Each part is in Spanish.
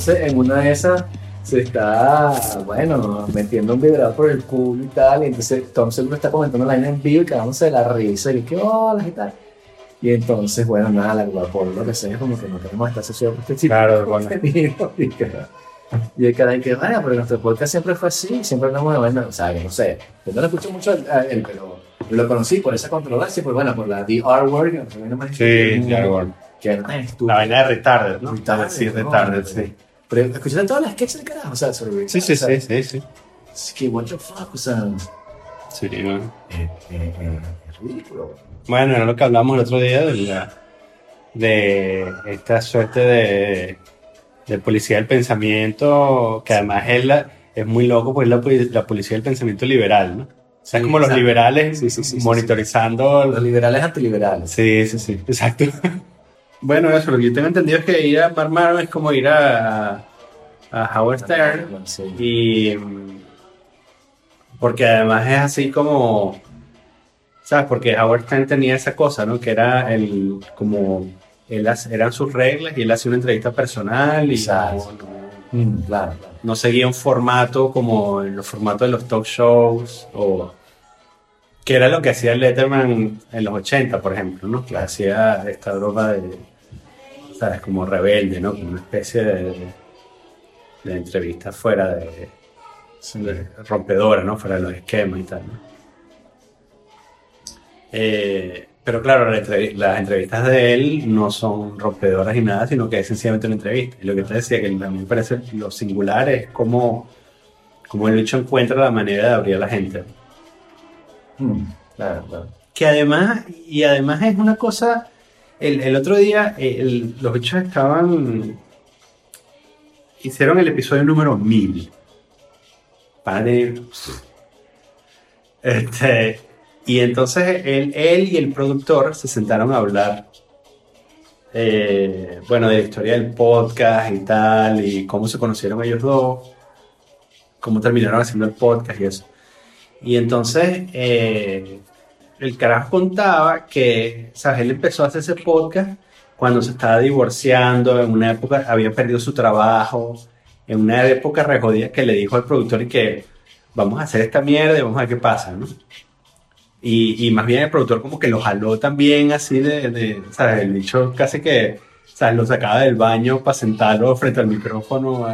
entonces en una de esas se está, bueno, metiendo un vibrador por el culo y tal. Y entonces Tom seguro está comentando la vaina en vivo y cagándose de la risa. Y que hola y tal. Y entonces, bueno, nada, la Coca-Cola lo que sea es como que no queremos estar asociados con este tipo Claro, bueno. Y, que, y el cara que, vaya, pero nuestro podcast siempre fue así, siempre hablamos de bueno, o sea, que no sé, yo no lo escucho mucho a él, pero lo conocí por esa controversia, pues bueno, por la The R word, que no sé, no Sí, ya, bueno. que era tan estúpido. La vaina de retarded, ¿no? Retarded, Sí, retarded, sí. Pero escuchaste todas las sketches del carajo, o sea, sobre Sí, sí, sí, sí, sí. Es que, what the fuck, o sea, Sí, bueno. eh, eh, eh, es ridículo. Bueno, era lo que hablamos el otro día de, la- de esta suerte de, de policía del pensamiento, que además es, la- es muy loco, pues es la, la policía del pensamiento liberal, ¿no? O sea, es como los liberales sí, sí, sí, monitorizando. Los liberales antiliberales. Sí, sí, sí, exacto. Bueno, eso, lo que yo tengo entendido es que ir a Marmaro es como ir a, a Howard Stern Sí. y porque además es así como sabes porque Howard Stern tenía esa cosa no que era el como él eran sus reglas y él hacía una entrevista personal y Mm, claro, claro. no seguía un formato como en los formatos de los talk shows o que era lo que hacía Letterman en los 80 por ejemplo no que hacía esta broma de sabes como rebelde no como una especie de, de entrevista fuera de de- rompedora, ¿no? Fuera de los esquemas y tal, ¿no? Eh, pero claro, la entrev- las entrevistas de él no son rompedoras ni nada, sino que es sencillamente una entrevista. Y lo que te decía, que a mí me parece lo singular es cómo, cómo el bicho encuentra la manera de abrir a la gente. Mm, claro, claro. Que además, y además es una cosa, el, otro día eh, los bichos estaban, hicieron el episodio número 1000. Para tener... Este, y entonces él, él y el productor se sentaron a hablar, eh, bueno, de la historia del podcast y tal, y cómo se conocieron ellos dos, cómo terminaron haciendo el podcast y eso. Y entonces eh, el carajo contaba que, ¿sabes? Empezó a hacer ese podcast cuando se estaba divorciando, en una época había perdido su trabajo, en una época re jodida que le dijo al productor que vamos a hacer esta mierda y vamos a ver qué pasa, ¿no? Y, y más bien el productor como que lo jaló también así de, de ¿sabes? El dicho casi que, ¿sabes? Lo sacaba del baño para sentarlo frente al micrófono.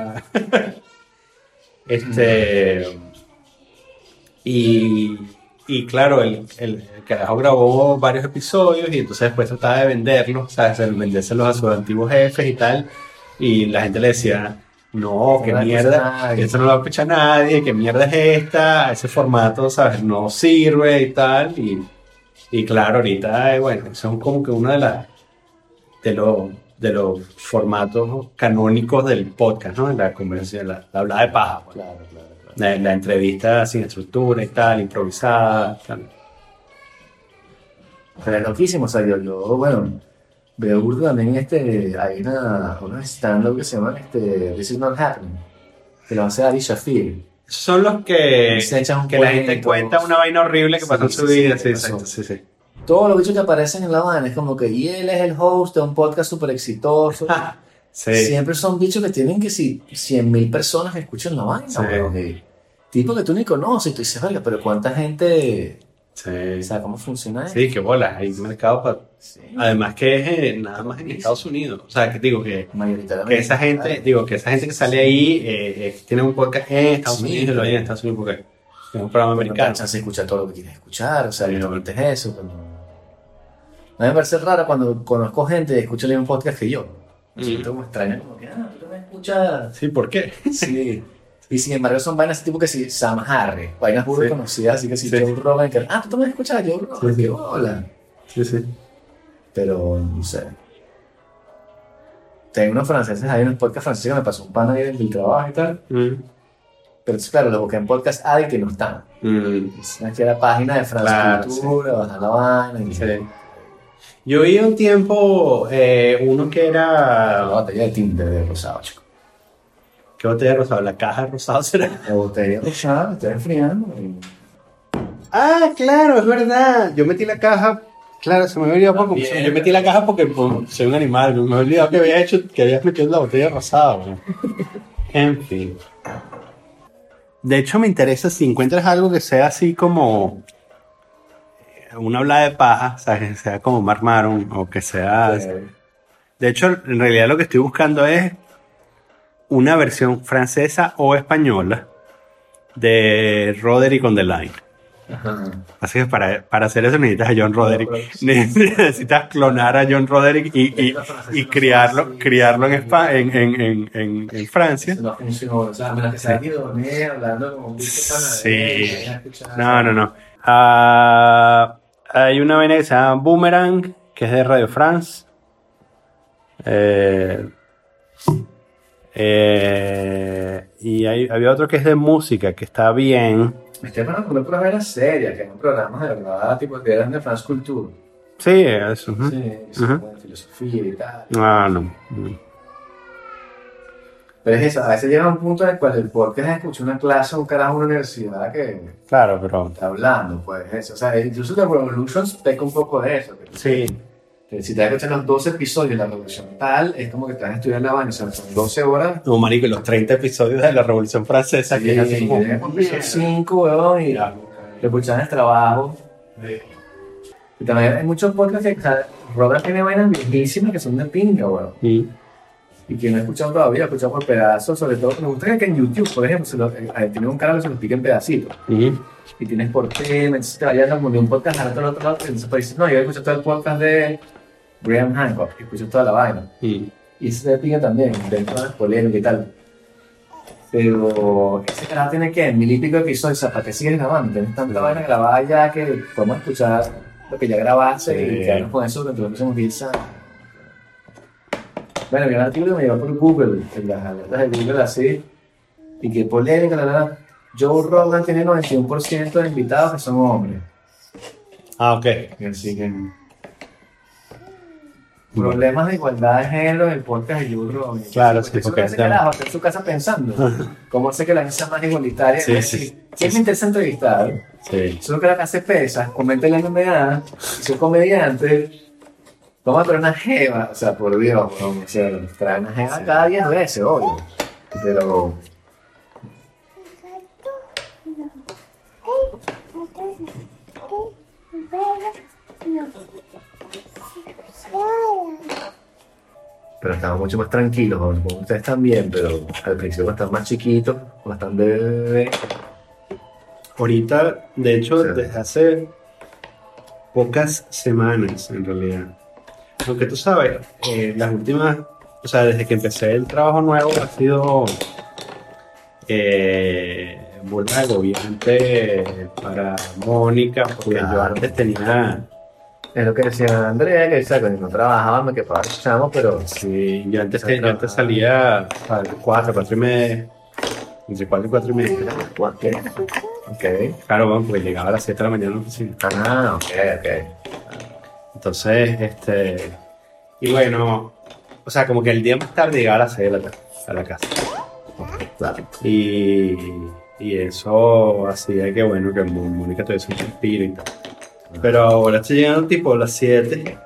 este... Y, y claro, el, el, el carajo grabó varios episodios y entonces después trataba de venderlos, ¿sabes? Vendérselos a sus antiguos jefes y tal. Y la gente le decía, no, qué mierda, nadie". esto no lo escucha nadie, qué mierda es esta, ese formato, ¿sabes? No sirve y tal. Y, y claro, ahorita, eh, bueno, eso es como que uno de, las de, los de los formatos canónicos del podcast, ¿no? La conversación, la, la hablada de paja, pues. Claro, claro, claro. La, la entrevista sin estructura y tal, improvisada. tal. Pero es loquísimo, o sea, yo, yo, bueno, veo burdo también este, hay una, una stand-up que se llama este, This is not happening, que lo hace Ari Shafir. Son los que, Se echan un que la gente cuenta una vaina horrible que Sí, pasó en sí, su sí, vida. Sí, exacto, sí, sí. Todos los bichos que aparecen en la vaina es como que, y él es el host de un podcast súper exitoso. Sí. Siempre son bichos que tienen que si 100 mil personas que escuchan la vaina, Sí. weón, y Tipo que tú ni conoces, y tú dices, verga, pero ¿cuánta gente, Sí. o sea, cómo funciona eso? Sí, qué bolas, hay mercado para... Además que es eh, nada más en Estados Unidos. O sea, que digo que, Mayoritariamente. que esa gente, digo que esa gente que sale ahí eh, eh, tiene un podcast en Estados Unidos y lo hay en Estados Unidos porque es un programa no americano. chance de escuchar todo lo que quieres escuchar, o sea, no no. permites eso. pero- A mí me parece raro cuando conozco gente que escucha el mismo podcast que yo. Me Mm. siento como extraño, como que, ah, tú también escuchas. Sí, ¿por qué? Sí. Y sin embargo son vainas tipo que si Sam Harry, vainas burdas Sí. conocidas, así que si Sí. Joe Rogan, que, ah, tú también escuchas Joe Rogan, Sí, sí. bola. Sí, sí. Pero, no sé. Tengo unos franceses, hay unos podcasts franceses que me pasó un pana ahí del, trabajo y tal. Mm. Pero claro, los busqué en Podcast Addict y no están. Mm. Aquí la página de France Claro, Cultura, bajar la vaina y Sí. Yo vi un tiempo eh, uno que la era... batalla de Tinder de Rosado, chico. ¿Qué ¿Qué botella de rosado? La caja de rosado será. La botella rosada está enfriando. y- Ah, claro, es verdad. Yo metí la caja. Claro, se me había olvidado porque yo metí la caja porque pues, soy un animal. Me había olvidado que había hecho, que habías metido la botella rosada. güey. En fin. De hecho, me interesa si encuentras algo que sea así como una habla de paja, o sea, que sea como Mark Maron o que sea. Eh, De hecho, en realidad lo que estoy buscando es una versión francesa o española de Roderick on the Line. ajá. Así que para, para hacer eso necesitas a John Roderick. Necesitas clonar a John Roderick y, y, y criarlo, criarlo en, Espa- en, en, en, en, Francia. No. O sea, que se aquí dormir hablando como. Sí. No, no, no. Ah, hay una vaina que se llama Boomerang, que es de Radio France. Eh, eh, y hay, había otro que es de música, que está bien. Estoy hablando de puras veras serias, que eran programas de verdad, tipo que eran de France Culture. Sí, eso. ujú. Sí, Ujú. como de filosofía y tal. Ah, no. Pero es eso, a veces llega a un punto en el cual el podcast es escuchar una clase o un carajo una universidad que Claro, pero. está hablando, pues eso. O sea, incluso The Revolutions peca un poco de eso. que- Sí. que si te das cuenta los 12 episodios de la revolución tal, es como que te vas a estudiar la vaina, o sea, son 12 horas. No, marico, los 30 episodios de la Revolución Francesa, que es así como... episodio 5, weón, y lo escuchan en el trabajo. Y también hay muchos podcasts que, o sea, Robert tiene vainas viejísimas que son de pinga, weón. Mm. Y que no he escuchado todavía, he escuchado por pedazos, sobre todo me gusta que en YouTube, por ejemplo, se lo, eh, tiene un canal que se lo explica en pedacitos. Ujú. Y tienes por tema, entonces te vayas de un podcast al otro, otro lado, y entonces pues, dices, no, yo escucho todo el podcast de Graham Hancock, escucho toda la vaina. Mm. Y ese se pica también, dentro de las polémicas y tal. Pero ese canal tiene que mil y pico episodios, o sea, ¿para qué sigues grabando? Tienes tanta vaina grabada ya que podemos escuchar lo que ya grabaste Sí. y quedarnos con eso durante los próximos 10 años. Bueno, vi un artículo que me llegó por Google, en las alertas de Google así, y que polémica, la verdad. Joe Rogan tiene 91% de invitados que son hombres. Ah, ok. Así que. Problemas de igualdad de género en el podcast de Joe Rogan. Claro, sí, porque ese carajo está en su casa pensando. ¿Cómo sé que la gente sea más igualitaria? Sí, Y sí. ¿Quién me interesa entrevistar? Sí. Solo que la que hace pesas, comenta en la MMA, soy comediante. Toma, pero una jeva, o sea, por Dios, weón, o sea, trae una jeva cada 10 veces, obvio. Pero. Pero estamos mucho más tranquilos, como ustedes también, pero al principio están más chiquitos, bastante bebés. Ahorita, de hecho, desde hace pocas semanas, en realidad. Aunque tú sabes, eh, las últimas, o sea, desde que empecé el trabajo nuevo ha sido eh, burda agobiante para Mónica, porque yo Claro. antes tenía, Es lo que decía Andrea, que ¿sabes? cuando no trabajábamos, que para escuchamos, pero sí, yo antes, te- yo antes salía a las cuatro, cuatro y media, entre cuatro y cuatro y media. Ok. Ok. Claro, bueno, porque llegaba a las siete de la mañana a la oficina. Ah, ok, ok. Entonces, este. Y bueno, o sea, como que el día más tarde llegaba a las 6 de la tarde a la casa. Claro. Y, y eso hacía que, bueno, que Mó- Mónica tuviese un respiro y tal. Pero ahora estoy llegando tipo a las 7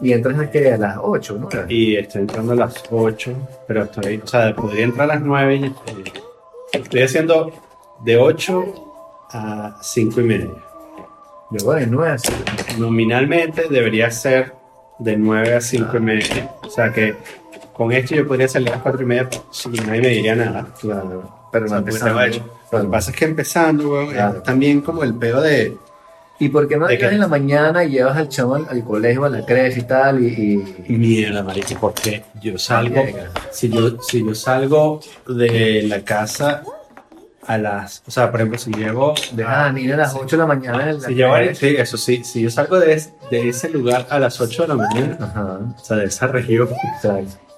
Y entras a, que a las 8, ¿no? y estoy entrando a las 8, pero estoy, o sea, podría entrar a las 9 y eh, estoy haciendo de 8 a 5 y media. Luego de 9 así. Nominalmente debería ser de 9 a 5 y media. O sea que con esto yo podría salir a las 4 y media sin nadie me diría nada. Claro. Pero no empezando. Lo que pasa es que empezando, weón, es también como el peo de. ¿Y por qué no ¿De llegas en la mañana y llevas al chavo al, colegio, a la creche y tal? Y. y- Mierda, marico, porque yo salgo. Si yo, si yo salgo de la casa a las. O sea, por ejemplo, si llego. Dejas a la niña a las 8 de la mañana en la Si llego, sí, eso sí, si yo salgo de, es- de ese lugar a las 8 de la mañana, Ajá. o sea, de esa región,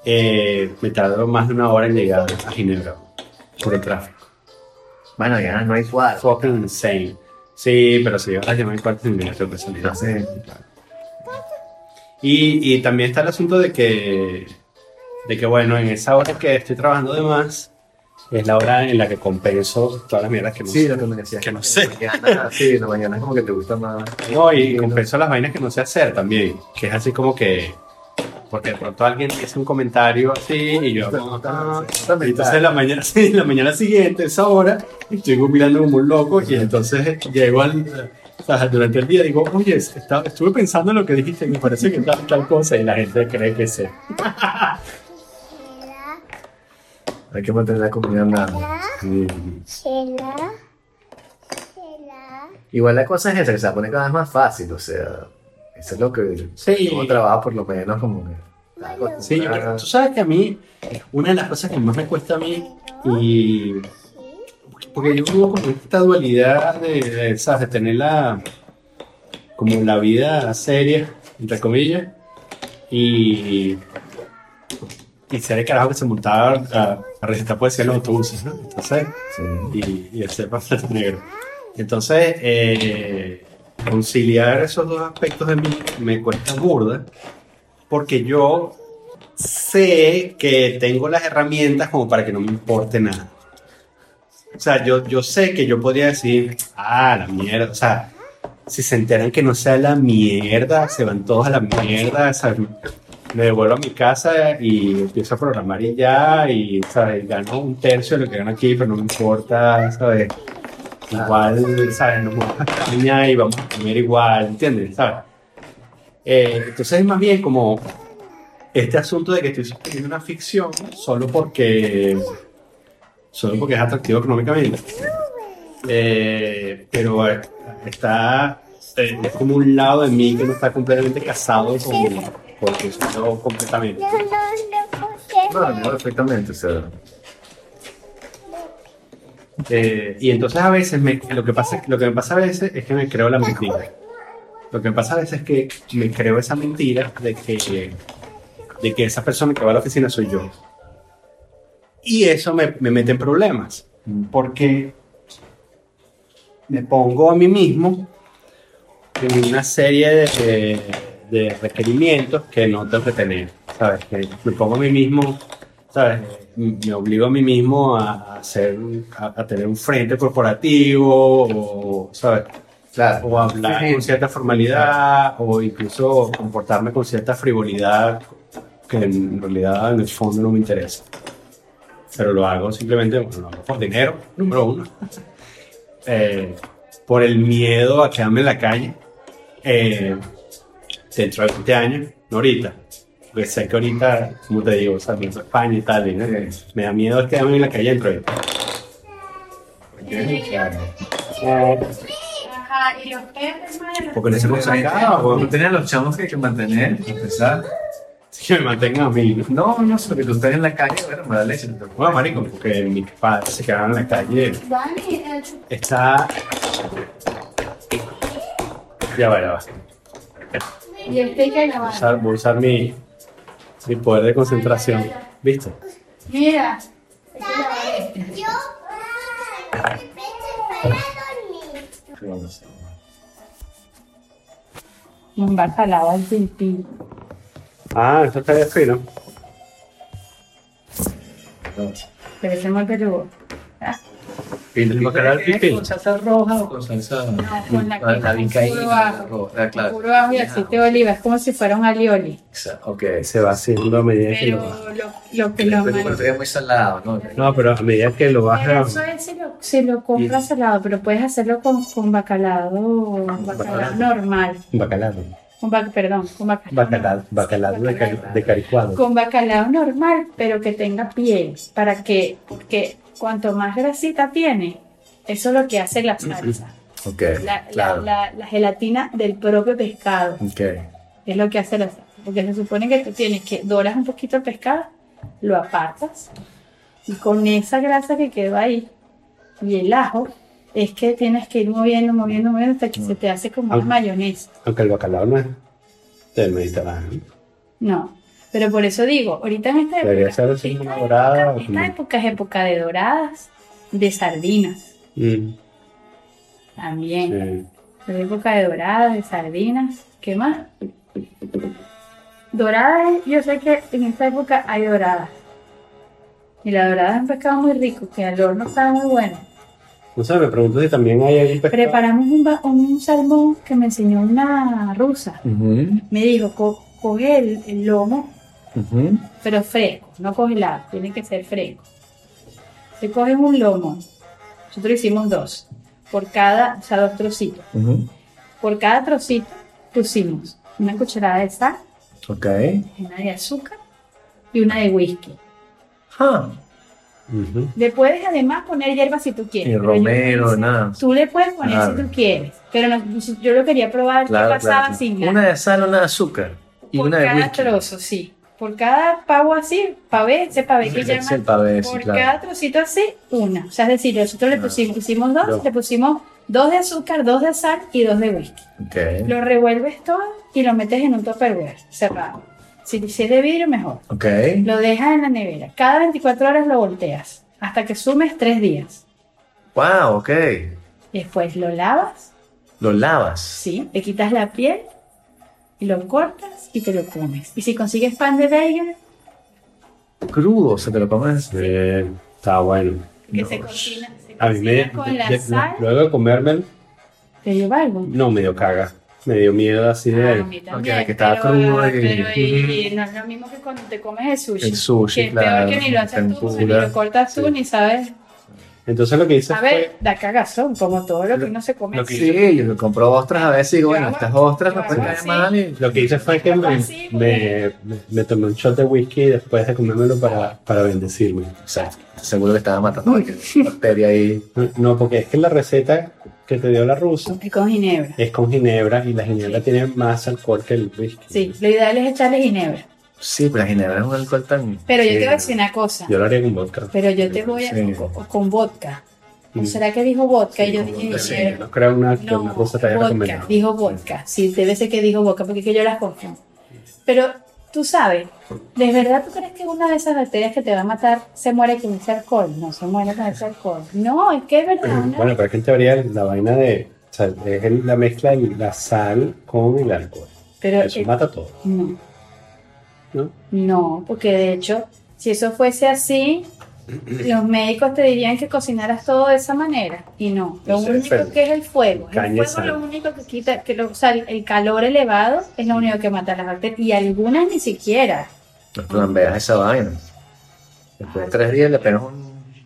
eh, me tardo más de una hora en llegar a Ginebra por el tráfico. Bueno, ya no hay cuadro. Fucking insane. Sí, pero si llego a las 10 y cuarto, me tengo que salir. Y, y también está el asunto de que de que bueno, en esa hora que estoy trabajando de más, es la hora en la que compenso todas las mierdas que no Sí, sé. lo que me decías. Que no sé. Mañana, sí, la mañana es como que te gusta más. No, y compenso las vainas que no sé hacer también, que es así como que, porque de pronto alguien dice un comentario así y yo ah, y entonces la mañana, sí, la mañana siguiente, esa hora, estoy googleando como un loco y entonces llego al, o sea, durante el día digo, oye, está- estuve pensando en lo que dijiste y me parece que tal, tal cosa y la gente cree que sé. Hay que mantener la comunidad nada. Chela. Chela. Igual la cosa es esa, que se poner cada vez más fácil, o sea, eso es lo que Sí. uno trabaja por lo menos como que... Sí, yo creo- acostumbrado. tú sabes que a mí, una de las cosas que más me cuesta a mí, y porque yo vivo con esta dualidad de, de, ¿sabes? de tener la, como la vida seria, entre comillas, y, y ser el carajo que se montaba a, a recitar poesía en los autobuses, ¿no? Entonces, Sí. y, y hacer bastante negro. Entonces, eh, conciliar esos dos aspectos de mí me cuesta burda, porque yo sé que tengo las herramientas como para que no me importe nada. O sea, yo, yo sé que yo podría decir, ah, la mierda, o sea, si se enteran que no sea la mierda, se van todos a la mierda, ¿sabes? Me devuelvo a mi casa y empiezo a programar y ya, y, ¿sabes? Gano un tercio de lo que gano aquí, pero no me importa, ¿sabes? Igual, ¿sabes? Vamos a y vamos a comer igual, ¿entiendes? ¿Sabes? Eh, entonces es más bien como este asunto de que estoy suscribiendo una ficción solo porque solo porque es atractivo económicamente. Eh, pero eh, está es como un lado de mí que no está completamente casado con, con eso completamente. No, no, no, porque No, no, perfectamente, o sea, Eh, y entonces a veces me- lo, que pasa, lo que me pasa a veces es que me creo la mentira. Lo que me pasa a veces es que me creo esa mentira de que, de que esa persona que va a la oficina soy yo. Y eso me, me mete en problemas. Porque me pongo a mí mismo en una serie de, de requerimientos que no tengo que tener. ¿Sabes? Que me pongo a mí mismo, ¿sabes? Me obligo a mí mismo a, hacer, a, a tener un frente corporativo, o, ¿sabes? claro. O hablar con cierta formalidad, o incluso comportarme con cierta frivolidad que en realidad en el fondo no me interesa. Pero lo hago simplemente, bueno, lo hago por dinero, número uno. Eh, por el miedo a quedarme en la calle eh, dentro de 20 años, no ahorita. Porque sé que ahorita, como te digo, saliendo a España y tal, y, ¿no? me da miedo quedarme en la calle dentro de 20 Claro. Ajá, y los. Porque no se puede sacar, Tú o tenías los chamos que hay que mantener, a pesar. que me mantengan a mí. ¿no? No, no, porque tú estás en la calle, bueno, me da leche. no te Bueno, marico, porque mis padres se quedaron en la calle. Dani, Está... Ya va, ya va. Y este hay que grabar. Usar- voy a usar mi, mi poder de concentración. ¿Viste? Mira, hay que grabar este. yo. para dormir. Un bacalao al pipí. Ah, eso está bien fino. Pero ese es muy peludo. ¿El bacalao al pipí? ¿Con salsa roja o con salsa? No, con la la que vincaína, puro la ajo. claro. Puro ajo y aceite de oliva. Es como si fuera un alioli. Ok. Se va haciendo a medida que Pero lo lo, lo que lo Pero pero es muy salado, ¿no? No, pero a medida que lo Pero bajas. eso es si lo, si lo compras salado, pero puedes hacerlo con, con bacalao, bacalao normal. Bacalao. Con bac- perdón, con bacalao. Bacalao. Bacalao de, cari- de caricuado. Con bacalao normal, pero que tenga piel, para que, porque cuanto más grasita tiene, eso es lo que hace la salsa. Ok, La, la- claro. la- la gelatina del propio pescado Ok. es lo que hace la salsa. Porque se supone que tú tienes que doras un poquito el pescado, lo apartas, y con esa grasa que quedó ahí y el ajo, es que tienes que ir moviendo, moviendo, moviendo hasta que se te hace como una Ah. mayonesa. Aunque el bacalao no es del Mediterráneo. No, pero por eso digo, ahorita en esta Debería época, ser así esta como época- dorada o esta como- época es época de doradas, de sardinas Mm, también. sí. Es época de doradas, de sardinas, ¿qué más? Doradas, yo sé que en esta época hay doradas. Y la dorada es un pescado muy rico, que al horno está muy bueno. No sé, me pregunto si también hay algún pescado. Preparamos un, ba- un salmón que me enseñó una rusa. Me dijo, co- coge el, el lomo, ujú. pero fresco, no congelado, tiene que ser fresco. Se coge un lomo, nosotros hicimos dos, por cada, o sea, dos trocitos. Por cada trocito pusimos una cucharada de sal, una de azúcar y una de whisky. Ah. Le puedes además poner hierbas si tú quieres. y romero, nada. Tú le puedes poner Claro. si tú quieres, pero no- yo lo quería probar Claro, qué pasaba claro. sin nada. Una de sal, una de azúcar. Y por una de cada whisky. trozo, sí. Por cada pavo así, pavé, ese pavé que llaman. el pavé, sí, por claro. cada trocito así, una. O sea, es decir, nosotros le Ah. pusimos, dos, le pusimos dos de azúcar, dos de sal y dos de whisky. Ok. Lo revuelves todo y lo metes en un tupperware cerrado. Si, si es de vidrio, mejor. Ok. Lo dejas en la nevera. Cada 24 horas lo volteas hasta que sumes tres días. Wow, ok. Después lo lavas, Lo lavas. sí, le quitas la piel y lo cortas y te lo comes. Y si consigues pan de bagel, Crudo, se te lo comes. Eh, está bueno. que No. se cocina, se A mí me. con la de- sal, luego de comérmelo, te lleva algo. no me dio caga. Me dio miedo así Ah, a de. mí también, Ok, que estaba pero, crudo y- pero y- y no es lo mismo que cuando te comes el sushi. El sushi, que es claro, peor que ni lo haces tú, ni lo cortas tú, Sí. ni sabes. Entonces lo que hice A fue. ver, da cagazón, como todo lo que uno se come. lo que- Sí, yo compro ostras a veces y digo, bueno, estas ostras no pueden caer mal. Y... Lo que hice fue que me, Así, me, me- me tomé un shot de whisky después de comérmelo para, para bendecirme. Exacto. Seguro que estaba matando bacteria ahí. No, No, porque es que la receta que te dio la rusa Es con ginebra. es con ginebra y la ginebra tiene más alcohol que el whisky. Sí, lo ideal es echarle ginebra. Sí, pero la ginebra es un alcohol tan. Pero yo te voy a decir una cosa. Yo lo haría con vodka. Pero yo te voy a. Sí. Con, con vodka. ¿O Mm. será que dijo vodka? y yo dije vodka, sí. No creo una, que No, una te vodka, dijo vodka. Sí, debe ser que dijo vodka, porque es que yo las confundo. Pero tú sabes, ¿de verdad tú crees que una de esas bacterias que te va a matar se muere con ese alcohol? No se muere con ese alcohol. No, es que es verdad. una- Bueno, pero es que en teoría la vaina de. O sea, es la mezcla de la sal con el alcohol. pero Eso mata todo, no, ¿no? no, porque de hecho, si eso fuese así, los médicos te dirían que cocinaras todo de esa manera. Y no, lo Sí, único que es el fuego. El fuego sal. es lo único que quita, que lo, o sea, el calor elevado es lo único que mata las bacterias. Y algunas ni siquiera. No flambeas esa vaina. Después de tres días le pegas un.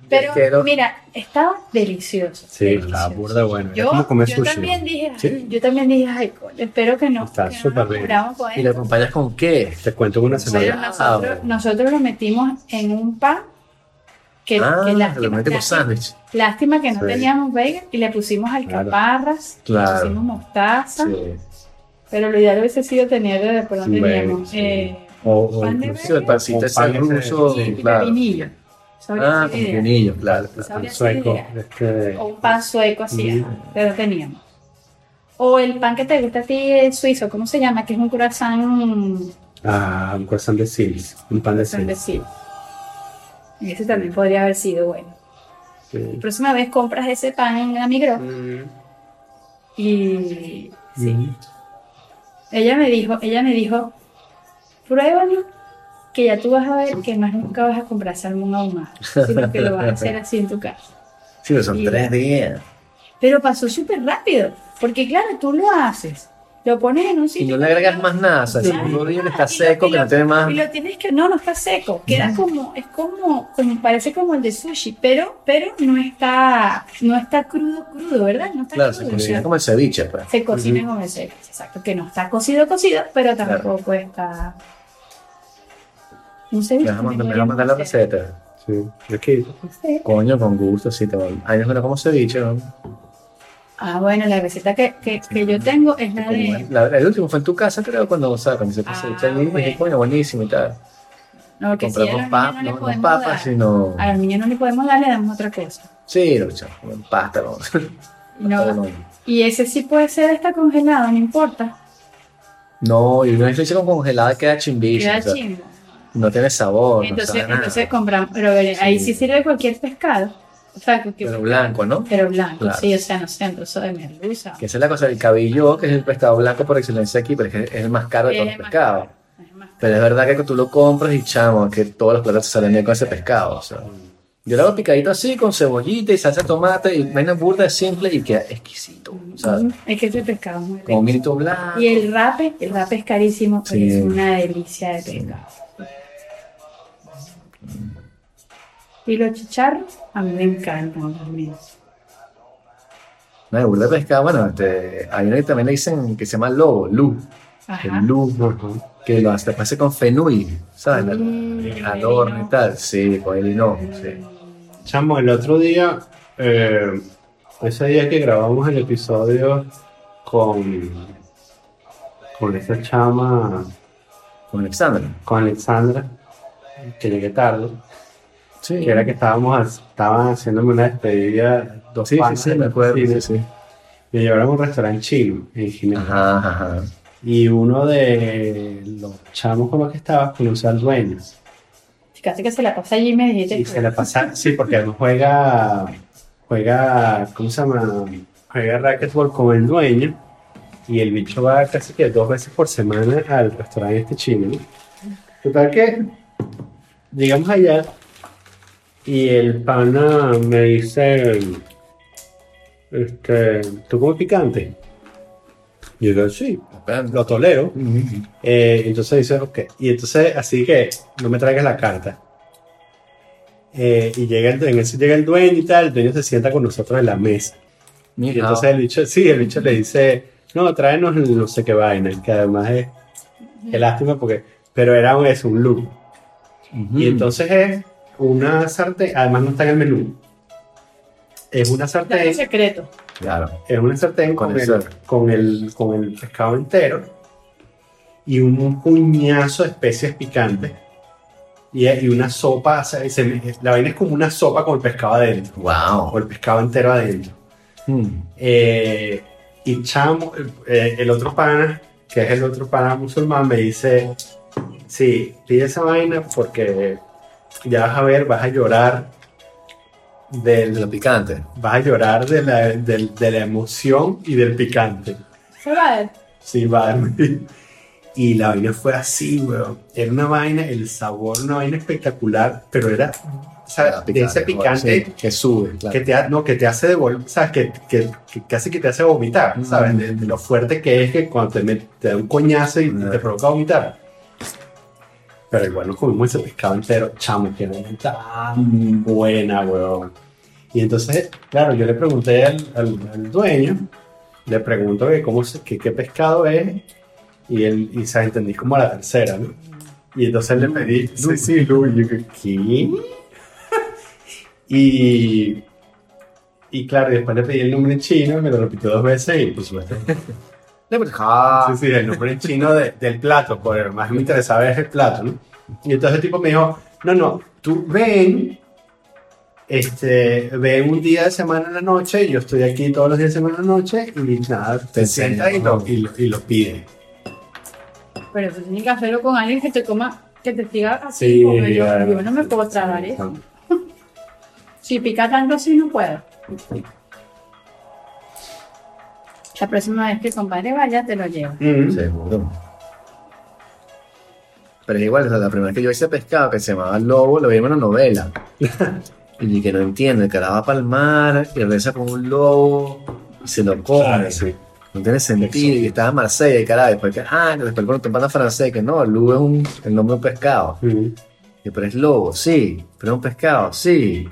Pero mira, estaba delicioso. Sí, delicioso. burda bueno. Yo, como comer yo sushi. también dije, ay, Sí. yo también dije, ay, espero que no. Está no súper bien. ¿Y esto. acompañas con qué? Te cuento una semana. nosotros, nosotros lo metimos en un pan que, ah, que lo lástima, lástima, sándwich. lástima que no Sí. teníamos bagel y le pusimos alcaparras, Claro. le pusimos mostaza, Sí. pero lo ideal hubiese sido tener, eh, perdón, Bueno, teníamos sí. eh, O, o pan de incluso el pancito ese ruso. sí, claro. Habría Ah, con ideal. pinillo, claro. Habría sido sueco. Este, O un pan sueco así, Mm. pero teníamos. O el pan que te gusta a ti eh, suizo, ¿cómo se llama? Que es un croissant ah, un croissant de sils. Un pan de croissant de sils. sí. Ese también podría haber sido bueno. Sí. La próxima vez compras ese pan en Amigro Mm. y sí. Mm. Ella me dijo, ella me dijo, pruébalo, que ya tú vas a ver que más nunca vas a comprar salmón ahumado, sino que lo vas a hacer así en tu casa. Sí, pero son Sí. tres días. Pero pasó súper rápido, porque claro, tú lo haces, lo pones en un Y sitio. no le agregas más nada. O sea, si Claro. dice que está Y lo- seco, y que lo- no tiene más. Y lo tienes que, no, no está seco, queda como, es como, como, parece como el de sushi, pero, pero no está, no está crudo, crudo, ¿verdad? No está Claro, se crudo. cocina o sea, como el ceviche, pues. se cocina como el ceviche, exacto, que no está cocido, cocido, pero tampoco está. Me vas a mandar, me vas a mandar la receta. Sí. Aquí. Sí. Coño, con gusto, sí. Te voy. Que no como ceviche, ¿no? Ah, bueno, la receta que, que, que yo tengo es la de. La- el último fue en tu casa, creo, cuando, o sea, cuando se Ah, ceviche allí, dije, bueno. coño, buenísimo y tal. No, que Compramos niños pa- no le no, no podemos papas, dar. sino. A los niños no le podemos dar, le damos otra cosa. Sí, lo echamos en pasta, ¿no? No, no. y ese sí puede ser esta congelado, no importa. No, y una vez lo hice con congelada queda chimbísimo. Queda o sea, chimbo. No tiene sabor, no Entonces, nada. entonces compramos, pero ahí sí sirve cualquier pescado. O sea, Pero blanco, ¿no? pero blanco, Claro. sí, o sea, no sé, trozo de merluza. Que esa es la cosa, el cabillo, que es el pescado blanco por excelencia aquí, pero es, el más caro de todos los pescados. Pero es verdad que tú lo compras y chamo, que todos los platos salen bien con ese pescado. O sea. Yo lo hago picadito así, con cebollita y salsa de tomate, y vaina burda simple y queda exquisito. Es que ese pescado es muy rico. blanco. Y el rape, el rape es carísimo, pero Sí. es una delicia de pescado. Y los chicharros, a mí me encantan también. No, el burda de pescado, bueno, este, hay uno que también le dicen que se llama lobo, lu. Ajá. El lu, que lo hace, hace con fenui, ¿sabes? Mm, El adorno y tal. Sí, con el hinojo, sí. Chamo, el otro día, eh, ese día que grabamos el episodio con, con esa chama, Con Alexander. con Alexandra, que llegué tarde, Sí. que era que estábamos, estaban haciéndome una despedida, dos Sí, sí, sí, me acuerdo. Sí, sí. Me llevaron a un restaurante chino en Ginebra. Ajá, ajá. Y uno de los chamos con los que estaba conoció al dueño. Casi que se la pasa allí y me dijiste. Y se la pasa, sí, porque además juega, juega, ¿cómo se llama? Juega racquetball con el dueño y el bicho va casi que dos veces por semana al restaurante este chino. ¿no? Total que llegamos allá y el pana me dice, este, ¿tú comes picante? Y yo digo, sí, lo tolero. Eh, entonces dice, ok. Y entonces, así que no me traigas la carta. Eh, y llega el, en eso llega el dueño y tal, el dueño se sienta con nosotros en la mesa. Y Mira, entonces el bicho, sí, el bicho le dice, no, tráenos el no sé qué vaina, que además es, qué lástima porque, pero era un, es un look. Ujú. Y entonces es una sartén, además no está en el menú. Es una sartén, secreto. Claro. es una sartén Con con, el con, el, con el pescado entero y un puñazo de especies picantes y, y una sopa, o sea, se- la vaina es como una sopa con el pescado adentro, o Wow. el pescado entero adentro. Mm. Eh, y chamo, eh, el otro pana, que es el otro pana musulmán, me dice, sí, pide esa vaina porque ya vas a ver, vas a llorar De lo del, picante. vas a llorar de la, del- de la emoción y del picante. Se va a ver. Sí, va. Y la vaina fue así, weón. Era una vaina, el sabor, una vaina espectacular, pero era, o sea, Ah, de ese picante sí, que sube, claro. que te, ha- no, que te hace devolver, ¿sabes? Que, que, que casi que te hace vomitar, ¿sabes? De, de lo fuerte que es que cuando te, met- te da un coñazo y Ah. te provoca vomitar. Pero igual nos comimos ese pescado entero, chamo, que vaina tan buena, weón. Y entonces, claro, yo le pregunté al, al- al dueño, le pregunto que cómo se- que qué pescado es, y él, y se entendí como a la tercera, ¿no? Y entonces le pedí, sí, sí, Lu, y yo, ¿qué? y, y claro, después le pedí el nombre en chino, me lo repitió dos veces y por supuesto. Ah, Sí, sí, el nombre en chino de- del plato, por más me interesaba es el plato, ¿no? Y entonces el tipo me dijo, no, no, tú ven, este, ven un día de semana en la noche, yo estoy aquí todos los días de semana en la noche y nada, te, Te sientas y lo, y, lo, y lo pides. Pero eso tienes que hacerlo con alguien que te coma, que te siga así. Sí, porque yo, yo no me puedo tragar eso. Si pica tanto así, no puedo. La próxima vez que el compadre vaya, te lo llevo. Mm. Seguro. Pero es igual, o sea, la primera vez que yo hice pescado que se llamaba Lobo, lo vi en una novela. y que no entiende, el carajo va para el mar y regresa con un lobo y se lo come. Claro, sí. No tiene sentido. Y estaba en Marsella, y carajo, después que, ah, que después cuando te pana francés, que no, Lobo es un, el nombre de un pescado. Mm. Y, pero es lobo, sí. Pero es un pescado, sí.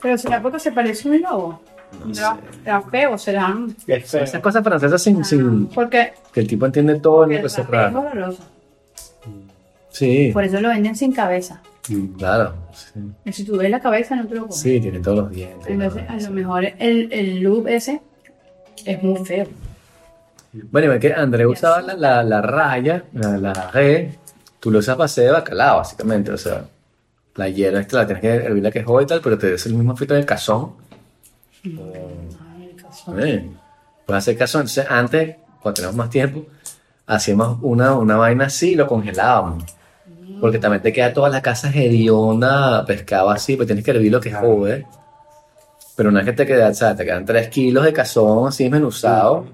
Pero será porque se parece a un lobo. No sé. ¿Será, será feo? ¿Será...? Es feo. Esas cosas francesas sin, sin Porque, que el tipo entiende todo, el que sea rapé es doloroso. Sí, Por eso lo venden sin cabeza. Mm. claro. Sí. Y si tú ves la cabeza, no te lo comes. Sí, tiene todos los dientes. Entonces, a lo mejor el, el loop ese es muy feo. Bueno, igual que André usaba la, la, la raya, la, la red, tú lo usas para hacer de bacalao, básicamente. O sea, la hierba, claro, tienes que hervir la quejoa y tal, pero te des el mismo frito del cazón. Caso. Eh, Puedes hacer cazón. Entonces, antes, cuando teníamos más tiempo, hacíamos una, una vaina así y lo congelábamos. Porque también te queda toda la casa hedionda, pescado así, pues tienes que hervir lo que jode. Pero no es que te queda, o sea, te quedan 3 kilos de cazón así desmenuzado.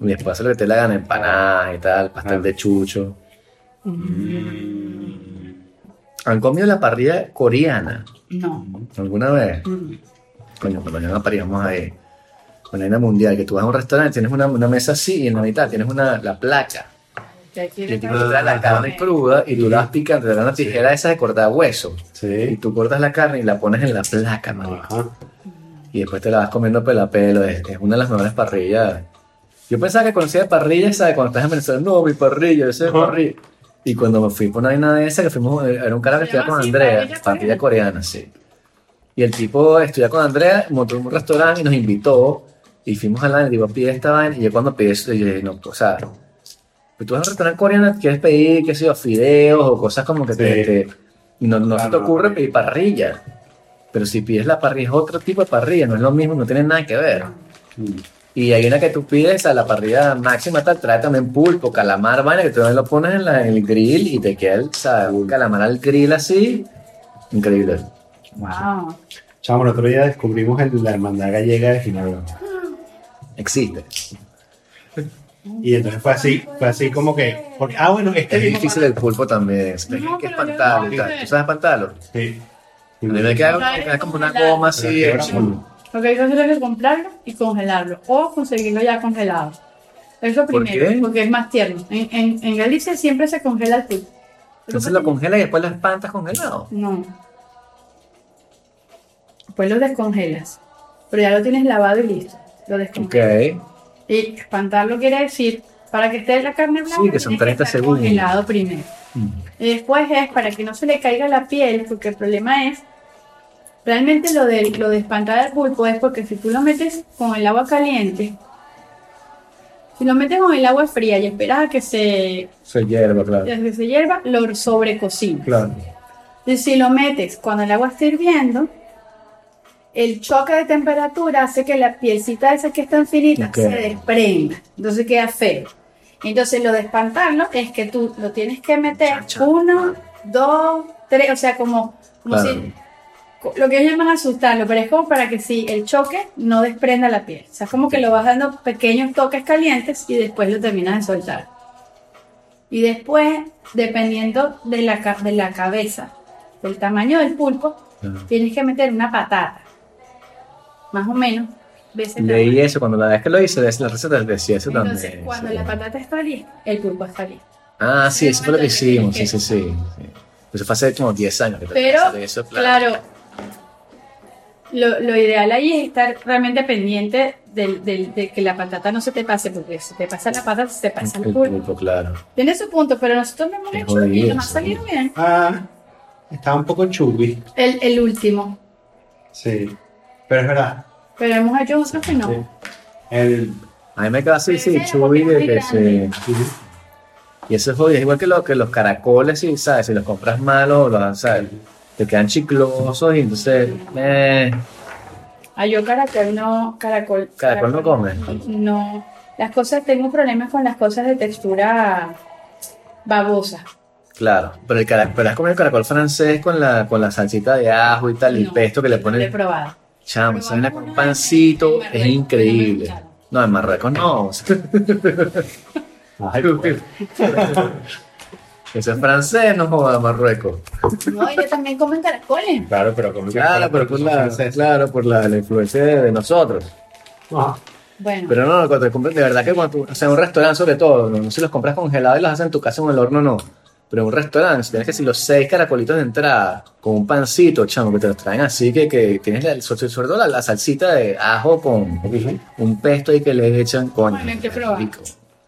Y después hacer lo que te la gana, empanadas y tal, pastel de chucho. Mm. ¿Han comido la parrilla coreana No. alguna vez? Mm. Coño, cuando mañana paríamos ahí. Con la arena mundial, que tú vas a un restaurante, tienes una, una mesa así y en la mitad tienes una, la placa. Que aquí Y el tipo te trae la carne cruda y tú la vas picando, te da una tijera esa de cortar hueso. Y Sí. tú cortas la carne y la pones en la placa, marico. Ajá. Y después te la vas comiendo pelo a pelo. Es, es una de las mejores parrillas. Yo pensaba que conocía parrillas, ¿sabes? Cuando estás en Venezuela, no, mi parrilla, ese es Ajá. parrilla. Y cuando me fui por una vaina de esa, que fuimos, era un cara que estudiaba con Andrea, parrilla parrilla coreana, sí. Y el tipo estudia con Andrea, montó un restaurante y nos invitó. Y fuimos a la, el tipo pide esta vaina. Y yo cuando pedí eso, yo dije, no, o sea, pues tú vas a un restaurante coreano, quieres pedir, qué sé yo, fideos o cosas como que te, Sí. te- y no, no se Claro, te no, ocurre no. pedir parrilla. Pero si pides la parrilla, es otro tipo de parrilla, no es lo mismo, no tiene nada que ver. Mm. Y hay una que tú pides a la parrilla máxima, tal, trae también pulpo, calamar, vaina, que tú lo pones en, la- en el grill y te queda el, ¿sabes? un calamar al grill así. Increíble. Wow. Chamo, el otro día descubrimos el- la hermandad gallega de Ginebra. Existe. Y entonces fue así, fue así como que. Porque, ah, bueno, este Es difícil el pulpo también. Es No, que tal. sé. ¿Tú sabes espantarlo? Sí. Me queda, como una goma así. Pero eh, es que Lo que hay que hacer es comprarlo y congelarlo. O conseguirlo ya congelado. Eso ¿Por primero, qué? porque es más tierno. En, en, en Galicia siempre se congela el pulpo. Entonces lo congelas y después lo espantas congelado. No. Después lo descongelas. Pero ya lo tienes lavado y listo. Lo Ok. descongelas. Y espantarlo quiere decir, para que esté la carne blanca, Sí, que son tiene 30 estar segundos. congelado primero. Mm. Y después es para que no se le caiga la piel, porque el problema es, realmente lo de, lo de espantar al pulpo es porque si tú lo metes con el agua caliente, si lo metes con el agua fría y esperas a que se, Se hierba, claro. que se hierva, lo sobrecocinas. Claro. Y si lo metes cuando el agua está hirviendo, el choque de temperatura hace que la pielcita esa que es tan finita Ok. se desprenda. Entonces queda feo. Entonces lo de espantarlo es que tú lo tienes que meter uno, dos, tres, o sea, como, como Claro. si lo que ellos llaman asustarlo, pero es como para que si el choque no desprenda la piel. O sea, es como que lo vas dando pequeños toques calientes y después lo terminas de soltar. Y después, dependiendo de la, de la cabeza, del tamaño del pulpo, tienes que meter una patata. Más o menos. de ese Leí tamaño. eso cuando la vez que lo hice, de la receta decía eso Entonces, también. cuando sí. la patata está lista, el pulpo está listo. Ah, sí, eso fue lo que Entonces, hicimos, sí, sí, sí. sí. Eso fue hace como 10 años que te Pero, hacer eso, claro. claro, lo, lo ideal ahí es estar realmente pendiente del, del- de que la patata no se te pase, porque si te pasa la patata, se te pasa el El pulpo. pulpo, claro. Tiene su punto, pero nosotros lo hemos Qué hecho y nos ha salido bien. Ah, estaba un poco chubby. El, el último, Sí. Pero es verdad. pero hemos hecho otros que no. Sí. El. A mí me queda así, sí, chubi de que se... Y eso es jodido, es igual que, lo, que los caracoles, y, ¿sabes? Si los compras malos, los, ¿sabes? te quedan chiclosos y entonces... Eh, Ah, yo caracol no, caracol. ¿Caracol no comes? No. Las cosas, tengo problemas con las cosas de textura babosa. claro, pero, el cara, pero has comido el caracol francés con la, con la salsita de ajo y tal, y el pesto que le no lo he ponen... probado. Chamo, esa con a- pancito es increíble. No, en Marruecos no. Ay, pues. Eso es francés, no joda Marruecos. No, ellos también comen caracoles. Claro, pero como Claro, pero por la, claro, por la, la influencia de, de nosotros. Bueno, Pero no, cuando te compras, de verdad que cuando tú, o sea, en un restaurante sobre todo, no, no si los compras congelados y los haces en tu casa en el horno, no. Pero en un restaurante, si tienes que decir los seis caracolitos de entrada con un pancito, chamo, que te los traen así, que, que tienes la, sobre, sobre todo la, la salsita de ajo con un pesto y que le echan coño. Bueno, que probar. rico.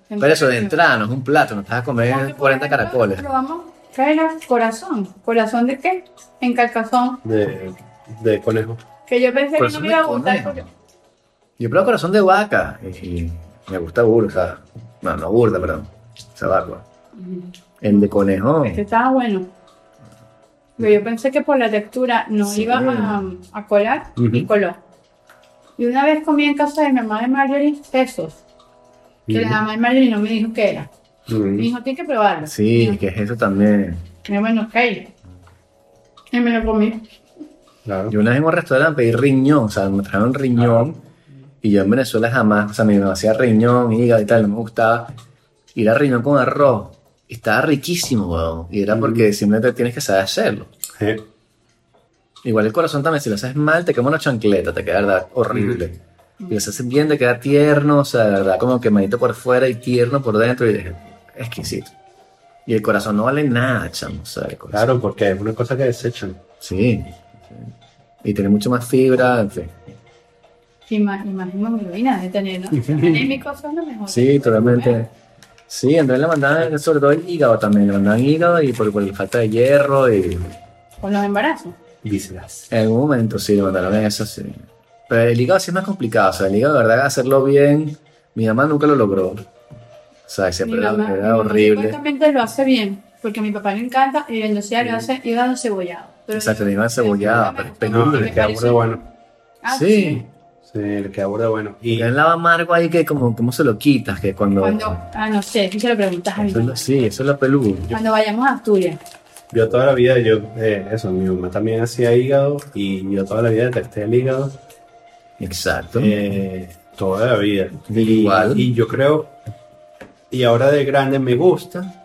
Pero eso de entrada no es un plato, no estás a comer 40 caracoles. Probamos, ¿qué era? Corazón. ¿Corazón de qué? En Carcazón. De, de conejo. Que yo pensé que no me iba a gustar. porque- Yo pruebo corazón de vaca y, y me gusta burda. No, no burda, perdón. Esa vaca. El de conejo. Este estaba bueno. Pero yo pensé que por la textura no Sí. iba a, a colar y Ujú. coló. Y una vez comí en casa de mi mamá de Marjorie pesos. Que la mamá de Marjorie no me dijo qué era. Me dijo, tienes que probarlo. Sí, Y que es eso también. yo, bueno, ok. Y me lo comí. Claro. Yo una vez en un restaurante pedí riñón, o sea, me trajeron riñón. Y yo en Venezuela jamás, o sea, mi mamá hacía riñón, hígado y tal, no me gustaba. Ir a riñón con arroz. Estaba riquísimo, weón. Y era porque simplemente tienes que saber hacerlo. Eh, Igual el corazón también, si lo haces mal, te quema una chancleta, te queda, verdad, horrible. Y lo haces bien, te queda tierno, o sea, de verdad, como quemadito por fuera y tierno por dentro, y es exquisito. Y el corazón no vale nada, chamo, o sea, el corazón. claro, porque es una cosa que desechan. Sí. sí. Y tiene mucho más fibra, en fin. Y más, y más hemoglobina de tener, ¿no? Anémicos son lo mejor. Sí, totalmente. Sí, Andrés le mandaban sobre todo el hígado también, le mandaban hígado y por, por la falta de hierro y Con los embarazos. Vísceras. en algún momento sí le mandaron eso, sí. Pero el hígado sí es más complicado, o sea, el hígado de verdad hacerlo bien, mi mamá nunca lo logró. O sea, Mi siempre era, mamá, mi era mamá horrible. supuestamente lo hace bien, porque a mi papá le encanta y en Lucía le hace hígado cebollado. Pero Exacto, le iban cebollado, pero No, gusta, le queda burda bueno. Ah, Sí. Sí, le queda burda bueno. Y Y el lava amargo ahí que como, ¿cómo se lo quitas? Que cuando... Cuando, ah, no sé, si se lo preguntas a Eso es lo- sí, eso es lo peludo. Cuando vayamos a Asturias. yo toda la vida, yo, eh, eso, mi mamá también hacía hígado y yo toda la vida detesté el hígado. Exacto. Eh, toda la vida. Igual. Y, y yo creo, y ahora de grande me gusta,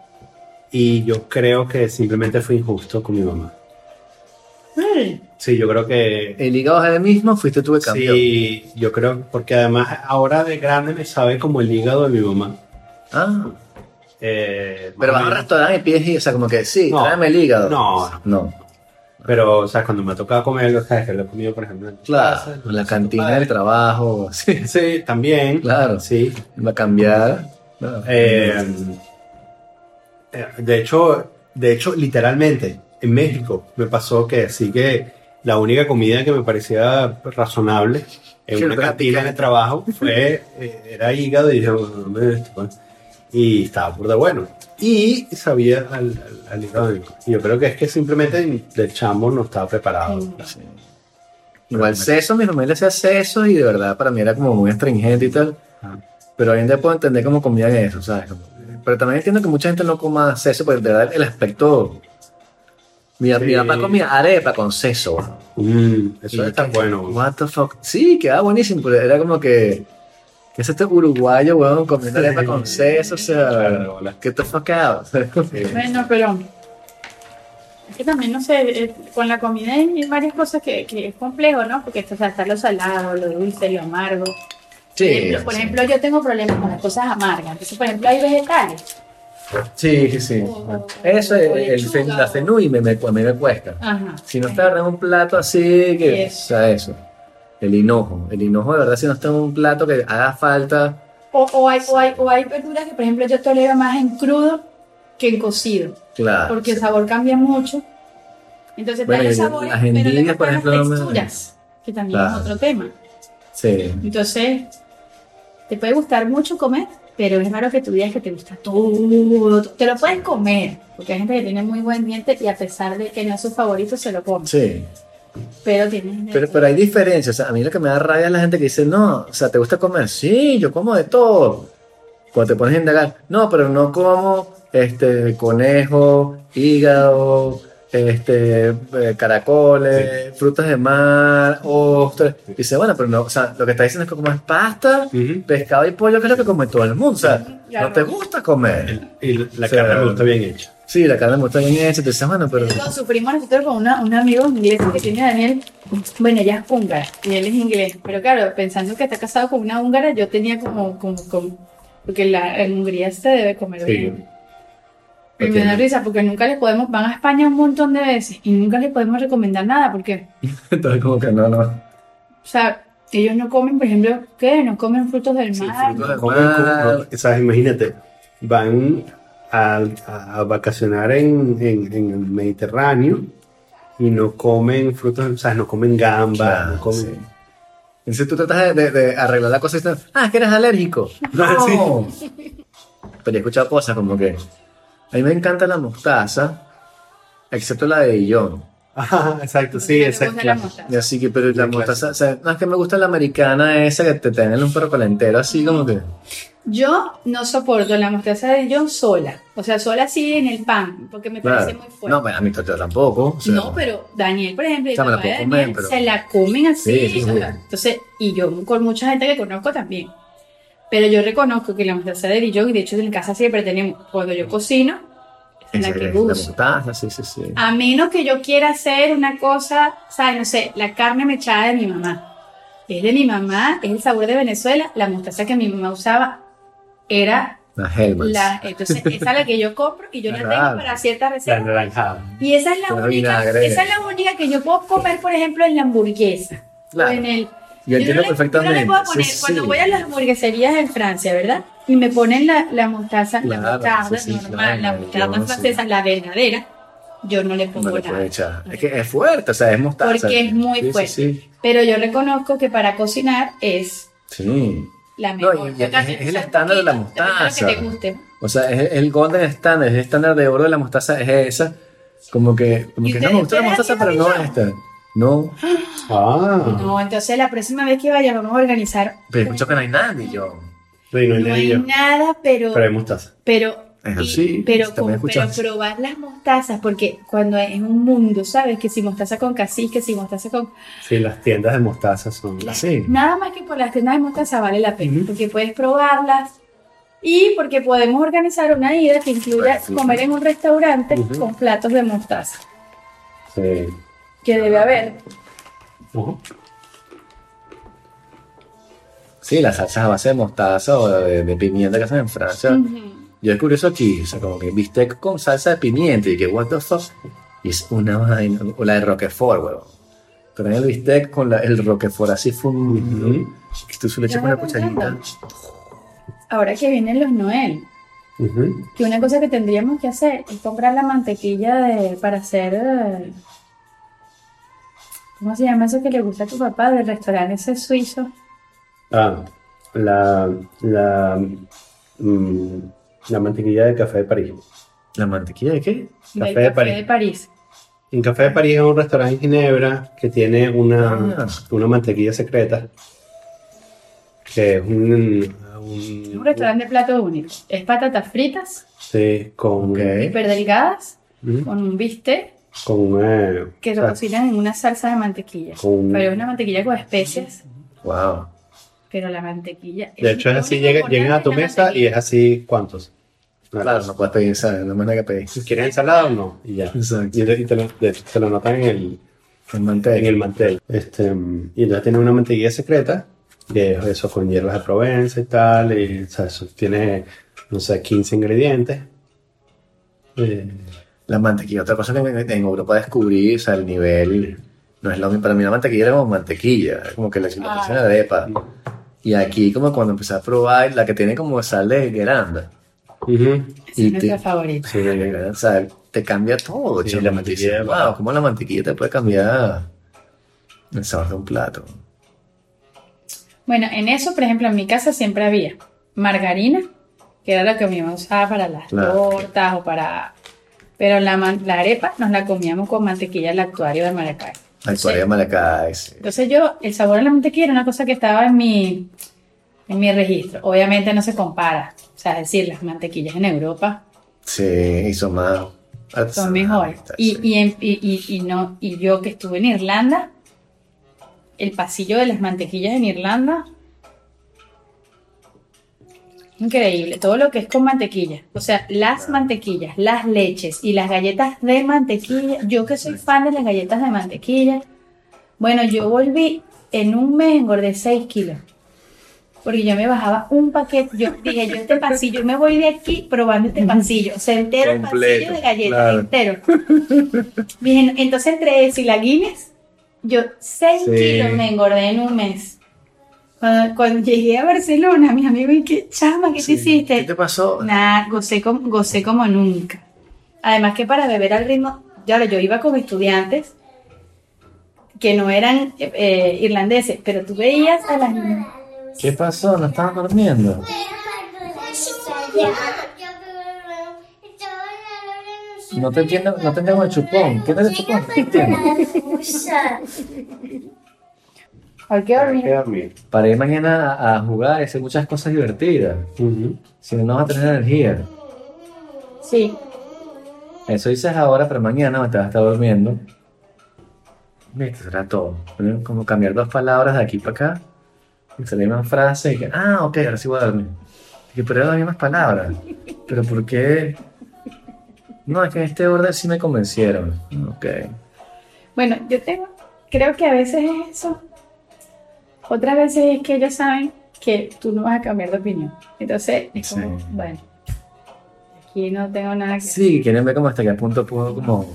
y yo creo que simplemente fue injusto con mi mamá. Sí, yo creo que... el hígado es el mismo, fuiste tú que cambió. Sí, yo creo, porque además ahora de grande me sabe como el hígado de mi mamá. Ah, Eh, pero vas a un restaurante y pides, y- o sea, como que sí, No. tráeme el hígado. No, no. No, Pero, o sea, cuando me ha tocado comer algo, ¿sabes? Que lo he comido, por ejemplo, en claro, casa, en la cantina del trabajo, sí, Sí, también. claro, Sí. va a cambiar. Eh, eh, de hecho, de hecho, literalmente, en México me pasó que sí que la única comida que me parecía razonable en una cantina de trabajo fue, eh, era hígado y dije, "Bueno, dame esto, pues". y estaba por de bueno. Y sabía al, al- al y Yo creo que es que simplemente el chamo no estaba preparado. Sí. Igual seso, mi familia hacía seso y de verdad para mí era como muy astringente y tal. Ah. Pero hoy en día puedo entender cómo comían eso, ¿sabes? Como- Pero también entiendo que mucha gente no coma seso, porque de verdad el aspecto. Mi, mi Sí. papá comía arepa con seso, weón. Mm, eso está bueno. What the fuck. Sí, quedaba buenísimo, pero era como que. ¿Qué es este uruguayo, weón, comiendo arepa con seso? O sea, Claro, hola. get the fuck out. Sí. Bueno, pero es que también, no sé, eh, con la comida hay varias cosas que, que es complejo, ¿no? Porque o sea, está lo salado, lo dulce, lo amargo. Por ejemplo, por sí. ejemplo, yo tengo problemas con las cosas amargas. Entonces, por ejemplo, hay vegetales. Sí, sí, sí. O- Eso, o el, el, la fenui me, me, me cuesta. Ajá. Si no está en un plato así, que, o sea, eso. El hinojo. El hinojo, de verdad, si no está en un plato que haga falta. O, o hay, o, hay, o hay verduras que, por ejemplo, yo tolero más en crudo que en cocido. Claro. Porque el sabor cambia mucho. Entonces, Bueno, trae y sabores, las pero endivias, por ejemplo, las no me- texturas, que también Claro. es otro tema. Sí. Entonces, te puede gustar mucho comer, pero es raro que tú digas que te gusta todo. Te lo puedes comer, porque hay gente que tiene muy buen diente y a pesar de que no es su favorito, se lo come. Sí. Pero tiene. Pero, pero hay diferencias. O sea, a mí lo que me da rabia es la gente que dice, no, o sea, ¿te gusta comer? Sí, yo como de todo. Cuando te pones a indagar, no, pero no como este conejo, hígado, este eh, caracoles, frutas de mar, ostras. Dice, bueno, pero no, o sea, lo que está diciendo es que comes pasta, Ujú. pescado y pollo, que es lo que come todo el mundo. O sea, Claro. no te gusta comer. Y la O sea, carne me gusta bien hecha. Sí, la carne me gusta bien hecha, te dices, bueno, pero. Lo sufrimos nosotros con una, un amigo inglés que tiene Daniel. Bueno, ella es húngara y él es inglés. Pero claro, pensando que está casado con una húngara, yo tenía como. como, como porque la, en Hungría se debe comer bien. Y me da risa porque nunca les podemos. Van a España un montón de veces y nunca les podemos recomendar nada porque. Entonces, como que no, no. O sea, ellos no comen, por ejemplo, ¿qué? No comen frutos del Sí, mar. frutos del Comen, mar. o sea, imagínate, van a, a vacacionar en, en- en el Mediterráneo y no comen frutos, o sea, no comen gamba, Claro, no comen... sí. Entonces tú tratas de, de- de arreglar la cosa y estás, ah, es que eres alérgico. No. Pero he escuchado cosas como que a mí me encanta la mostaza, excepto la de Dijon. Ajá, exacto, sí, exacto. así que, pero la Muy mostaza, o sea, no es que me gusta la americana esa que te tienen un perro calentero así como que. Yo no soporto la mostaza de John sola. O sea, sola así en el pan, porque me parece Claro. muy fuerte. No, bueno, a mí yo tampoco. o sea, No, pero Daniel, por ejemplo, O sea, la comer, Daniel pero- se la comen así. Sí, sí, sí. o sea, Entonces, y yo con mucha gente que conozco también. Pero yo reconozco que la mostaza de Dijon, y de hecho en casa siempre tenemos, cuando yo cocino, la Esa que es la uso. mostaza, sí, sí, sí. A menos que yo quiera hacer una cosa, ¿sabes? No sé, la carne mechada de mi mamá. Es de mi mamá, es el sabor de Venezuela. La mostaza que mi mamá usaba era Hellmann's. la. Entonces, esa es la que yo compro y yo la tengo para ciertas La recetas. naranjada. Y esa es la única, vinagre. esa es la única que yo puedo comer, por ejemplo, en la hamburguesa. Claro. O en el. Yo entiendo no le- yo perfectamente. no le puedo poner, Sí, cuando sí. voy a las hamburgueserías en Francia, ¿verdad? Y me ponen la, la mostaza, la Claro, mostaza sí, normal, la claro, mostaza yo, francesa, la verdadera, yo no le pongo No le nada. echar. Es que es fuerte, o sea, es mostaza. Porque es muy fuerte. Pero yo reconozco que para cocinar es la No, mejor. Yo también es- es el estándar de la mostaza. que te guste. O sea, es el golden standard, es el estándar de oro de la mostaza, es esa. Como que, como ¿Y que no me gusta la mostaza, pero no esta. No, Ah. No, entonces la próxima vez que vaya vamos a organizar. pero escucho que no hay nadie, yo. Sí, no hay No hay nadie. nada, pero Pero hay mostaza. pero Eso y- sí, pero, con- he escuchado. pero probar las mostazas, porque cuando es un mundo, ¿sabes? Que si mostaza con cacique, que si mostaza con... Sí, las tiendas de mostaza son. Sí. Nada más que por las tiendas de mostaza vale la pena, porque puedes probarlas y porque podemos organizar una ida que incluya comer en un restaurante con platos de mostaza, Sí. Que debe haber. Ujú. Sí, las salsas a base de mostaza o de, de pimienta que hacen en Francia. Ujú. Yo descubrí eso aquí, o sea, como que bistec con salsa de pimienta y que, what the fuck. Y es una vaina, o la de Roquefort, weón. Que traen el bistec con la- el Roquefort así fundido. Ujú. Que tú solo echas Ya una cucharita. Ahora que vienen los Noel, Ujú. que una cosa que tendríamos que hacer es comprar la mantequilla de, para hacer... eh, ¿Cómo se llama eso que le gusta a tu papá del restaurante ese suizo? Ah, la, la, mm, la mantequilla de café de París. ¿La mantequilla de qué? Del Café de café París. de París. En Café de París es un restaurante en Ginebra que tiene una, Ah. una mantequilla secreta. Que es un, Es un, un restaurante de plato único. Es patatas fritas, sí, con, Ok. hiper delgadas, Ujú. con un bistec con, eh, que lo cocinan en una salsa de mantequilla. con- Pero es una mantequilla con especias, Wow. pero la mantequilla... de hecho es así, llega, llegan a tu la mesa y es así, ¿cuántos? Claro, no puedes pedir, ¿sabes? No nada que pedir. ¿Quieres ensalada o no? Y ya. Exacto. Y te, y te lo, te- lo notan en el, El mantel. en el mantel. Este, y entonces tiene una mantequilla secreta, que es eso con hierbas de Provenza y tal, y o sea, eso tiene, no sé, 15 ingredientes. Eh, La mantequilla, otra cosa que en Europa descubrí, o sea, el nivel, no es lo mismo, para mí la mantequilla era como mantequilla, como que la Ah. situación de arepa. Y aquí como cuando empecé a probar la que tiene como sal de gueranda. ujú. Esa y es nuestra te- favorita. Sí, O sea, te cambia todo. Sí, la Te mantequilla, wow. wow, cómo la mantequilla te puede cambiar el sabor de un plato. Bueno, en eso, por ejemplo, en mi casa siempre había margarina, que era lo que mi mamá usaba para las Claro. tortas o para... Pero la, la arepa nos la comíamos con mantequilla lactuario de Maracay. Historia de Malacay, sí. Entonces yo, el sabor de la mantequilla era una cosa que estaba en mi, en mi registro. Obviamente no se compara. O sea, es decir, las mantequillas en Europa Sí, y son más son mejores. Y, sí. y, en- y, y- y no, y yo que estuve en Irlanda, el pasillo de las mantequillas en Irlanda, increíble. Todo lo que es con mantequilla. O sea, las mantequillas, las leches y las galletas de mantequilla. Yo que soy fan de las galletas de mantequilla. Bueno, yo volví, en un mes engordé 6 kilos. Porque yo me bajaba un paquete, yo dije, yo este pasillo, me voy de aquí probando este pasillo, o sea, entero el pasillo de galletas, claro. entero. Dije, entonces entre eso y la Guinness, yo 6 Sí. kilos me engordé en un mes. Cuando, cuando llegué a Barcelona, mis amigos, ¿y qué chama, qué Sí. te hiciste? ¿Qué te pasó? Nada, gocé como, gocé como nunca. Además que para beber al ritmo, ya yo iba con estudiantes que no eran eh, irlandeses, pero tú veías a las niñas. ¿Qué pasó? ¿No estabas durmiendo? No te entiendo, no te entiendo el chupón. ¿Qué tal el chupón? Hay que Hay que dormir. dormir. Para ir mañana a, a jugar y hacer muchas cosas divertidas. Ujú. Si no, no vas a tener energía. Sí. Eso dices ahora, pero mañana te vas a estar durmiendo. Esto será todo. Como cambiar dos palabras de aquí para acá. Y salir una frase y que, ah, ok, ahora sí voy a dormir. Y que, pero eran las mismas palabras. Pero ¿por qué? No, es que en este orden sí me convencieron. Ok. Bueno, yo tengo, creo que a veces es eso. Otras veces es que ellos saben que tú no vas a cambiar de opinión. Entonces, es como, Sí. bueno, aquí no tengo nada que Sí, quieren ver como hasta qué punto puedo como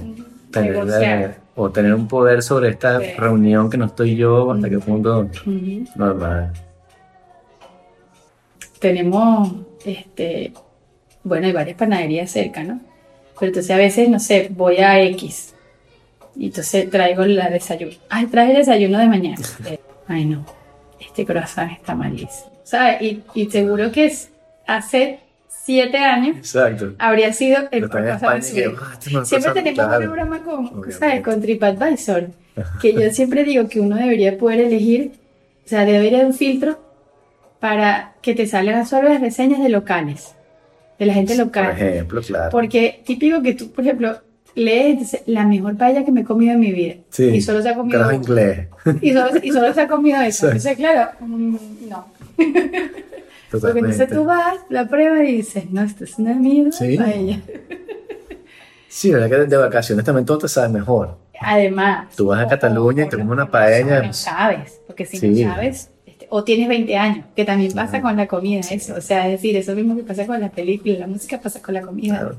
tener negociar. o tener un poder sobre esta Sí. reunión que no estoy yo, hasta qué punto Ujú. normal. tenemos, este, bueno, hay varias panaderías cerca, ¿no? Pero entonces a veces, no sé, voy a X y entonces traigo la desayuno. Ay, traje el desayuno de mañana. Eh, Ay, no, este croissant está malísimo. ¿Sabes? Y, y seguro que es- hace siete años Exacto. habría sido el croissant de que, ah, Siempre tenemos claro. una broma con. ¿sabes? con TripAdvisor, que yo siempre digo que uno debería poder elegir, o sea, debería haber un filtro para que te salgan solo las reseñas de locales, de la gente Por local. ejemplo, claro. Porque típico que tú, por ejemplo, dice, la mejor paella que me he comido en mi vida Sí. y solo se ha comido Carajo inglés. y solo, y solo se ha comido eso. Sí. Entonces, claro, mm, no. Porque entonces tú vas, la pruebas y dices, no, esto es una mierda Sí. paella. Sí, la verdad que de vacaciones también todo te sabe mejor. Además, Tú vas a Cataluña y te comes una paella. No sabes, porque si Sí. no sabes, este, o tienes 20 años, que también pasa Claro. con la comida, eso. O sea, es decir, eso mismo que pasa con las películas, la música pasa con la comida, Claro.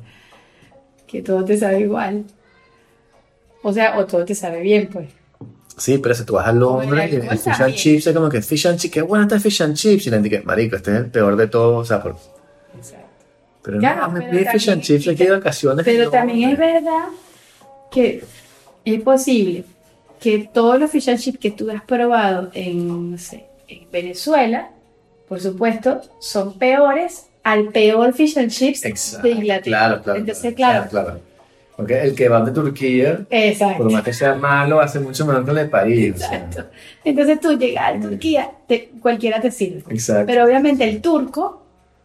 Que todo te sabe igual. O sea, o todo te sabe bien, pues. Sí, pero si tú vas a Londres y el fish and chips es como que fish and chips, qué bueno está el fish and chips. Y la gente que, marico, este es el peor de todos. O sea, por- pero Claro, no, me pero pide fish and chips aquí de vacaciones. Pero no, también es hombre. verdad que es posible que todos los fish and chips que tú has probado en, no sé, en Venezuela, por supuesto, son peores al peor fish and chips Exacto. de Inglaterra. Claro, claro. Entonces, claro, claro. Porque el que va de Turquía, exacto. por más que sea malo, hace mucho mejor que el de París. o sea. Exacto. Entonces tú llegas a Turquía, te- cualquiera te sirve. Exacto. Pero obviamente el turco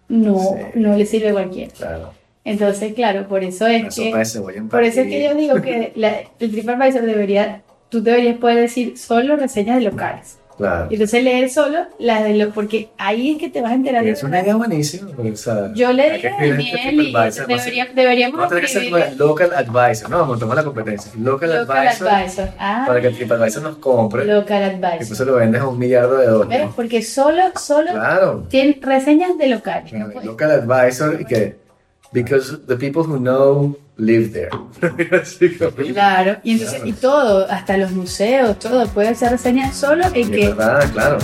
no, Sí. no le sirve a cualquiera. Claro. Entonces, claro, por eso es Una que... sopa de cebolla en Por eso es que yo digo que la- el TripAdvisor debería, tú deberías poder decir solo reseñas de locales. Claro. Y entonces leer solo las de los, porque ahí es que te vas a enterar de Es una idea buenísima. porque, o sea, Yo le dije a Daniel y debería- deberíamos Vamos a tener que local advisor. No, montamos la competencia. Local, local advisor. advisor. Ah, Para que el TripAdvisor nos compre. local Y advisor. entonces lo vendes a un millardo de ¿Ves? dólares. Porque solo, solo Claro. tiene reseñas de locales. Claro, Local advisor y que. Because the people who know live there. Claro, y entonces, y todo, hasta los museos, todo, puede hacer reseñas solo el que, verdad, claro.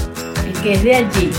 el que es de allí.